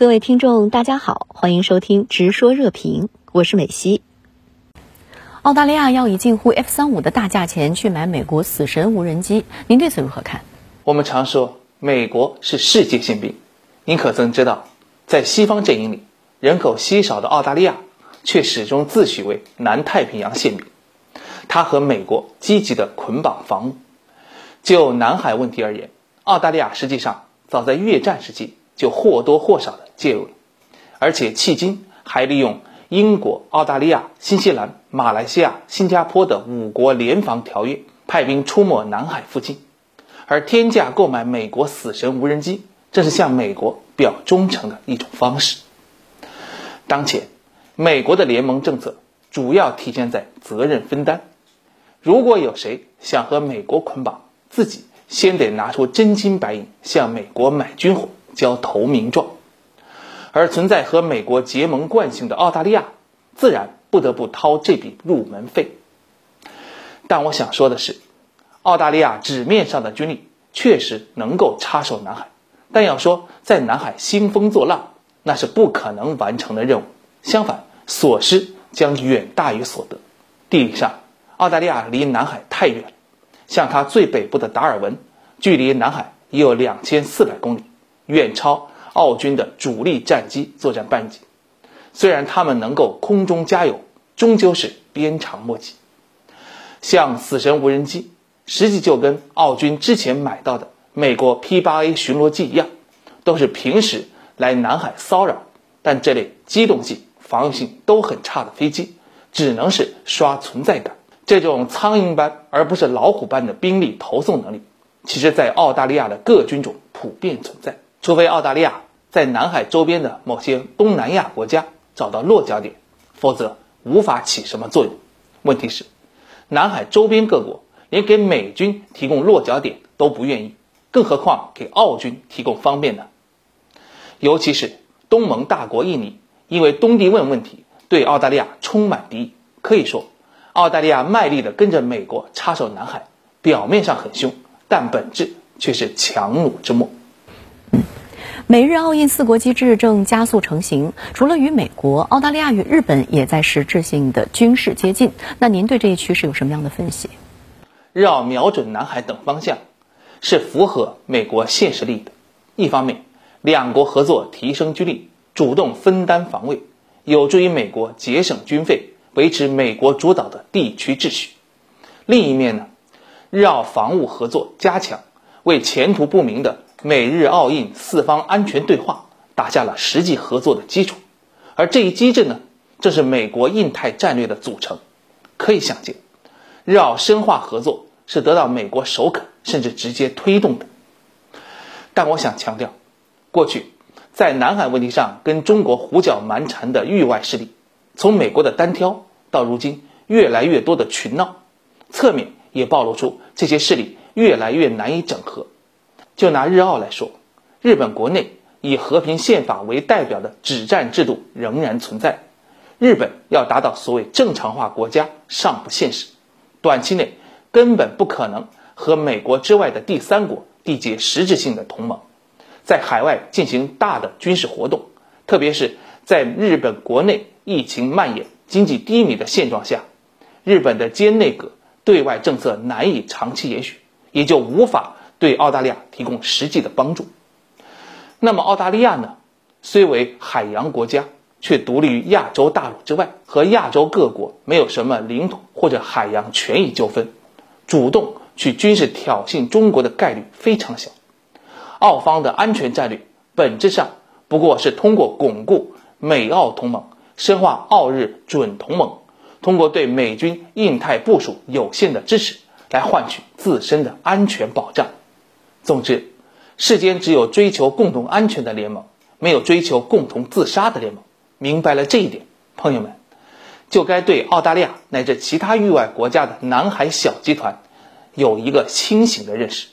各位听众，大家好，欢迎收听《直说热评》，我是美西。澳大利亚要以近乎 F 三五的大价钱去买美国死神无人机，您对此如何看？我们常说美国是世界宪兵，您可曾知道，在西方阵营里，人口稀少的澳大利亚却始终自诩为南太平洋宪兵，它和美国积极的捆绑防务。就南海问题而言，澳大利亚实际上早在越战时期就或多或少的。介入了，而且迄今还利用英国、澳大利亚、新西兰、马来西亚、新加坡的五国联防条约，派兵出没南海附近，而天价购买美国死神无人机，这是向美国表忠诚的一种方式。当前，美国的联盟政策主要体现在责任分担，如果有谁想和美国捆绑，自己先得拿出真金白银向美国买军火，交投名状。而存在和美国结盟惯性的澳大利亚，自然不得不掏这笔入门费。但我想说的是，澳大利亚纸面上的军力确实能够插手南海，但要说在南海兴风作浪，那是不可能完成的任务。相反，所失将远大于所得。地理上，澳大利亚离南海太远，像它最北部的达尔文，距离南海已有两千四百公里，远超。澳军的主力战机作战半径，虽然他们能够空中加油，终究是鞭长莫及。像死神无人机，实际就跟澳军之前买到的美国 P8A 巡逻机一样，都是平时来南海骚扰，但这类机动性、防御性都很差的飞机，只能是刷存在感。这种苍蝇般而不是老虎般的兵力投送能力，其实在澳大利亚的各军种普遍存在。除非澳大利亚在南海周边的某些东南亚国家找到落脚点，否则无法起什么作用。问题是，南海周边各国连给美军提供落脚点都不愿意，更何况给澳军提供方便呢？尤其是东盟大国印尼，因为东帝汶问题对澳大利亚充满敌意。可以说，澳大利亚卖力的跟着美国插手南海，表面上很凶，但本质却是强弩之末。美日澳印四国机制正加速成型，除了与美国，澳大利亚与日本也在实质性的军事接近。那您对这一趋势有什么样的分析？日澳瞄准南海等方向，是符合美国现实利益的。一方面，两国合作提升军力，主动分担防卫，有助于美国节省军费，维持美国主导的地区秩序。另一面呢，日澳防务合作加强，为前途不明的。美日澳印四方安全对话打下了实际合作的基础，而这一机制呢，正是美国印太战略的组成。可以想见，日澳深化合作是得到美国首肯甚至直接推动的。但我想强调，过去在南海问题上跟中国胡搅蛮缠的域外势力，从美国的单挑到如今越来越多的群闹，侧面也暴露出这些势力越来越难以整合。就拿日澳来说，日本国内以和平宪法为代表的止战制度仍然存在。日本要达到所谓正常化国家尚不现实，短期内根本不可能和美国之外的第三国缔结实质性的同盟，在海外进行大的军事活动，特别是在日本国内疫情蔓延、经济低迷的现状下，日本的菅内阁对外政策难以长期延续，也就无法。对澳大利亚提供实际的帮助。那么澳大利亚呢？虽为海洋国家，却独立于亚洲大陆之外，和亚洲各国没有什么领土或者海洋权益纠纷，主动去军事挑衅中国的概率非常小。澳方的安全战略本质上不过是通过巩固美澳同盟，深化澳日准同盟，通过对美军印太部署有限的支持，来换取自身的安全保障。总之，世间只有追求共同安全的联盟，没有追求共同自杀的联盟。明白了这一点，朋友们，就该对澳大利亚乃至其他域外国家的南海小集团有一个清醒的认识。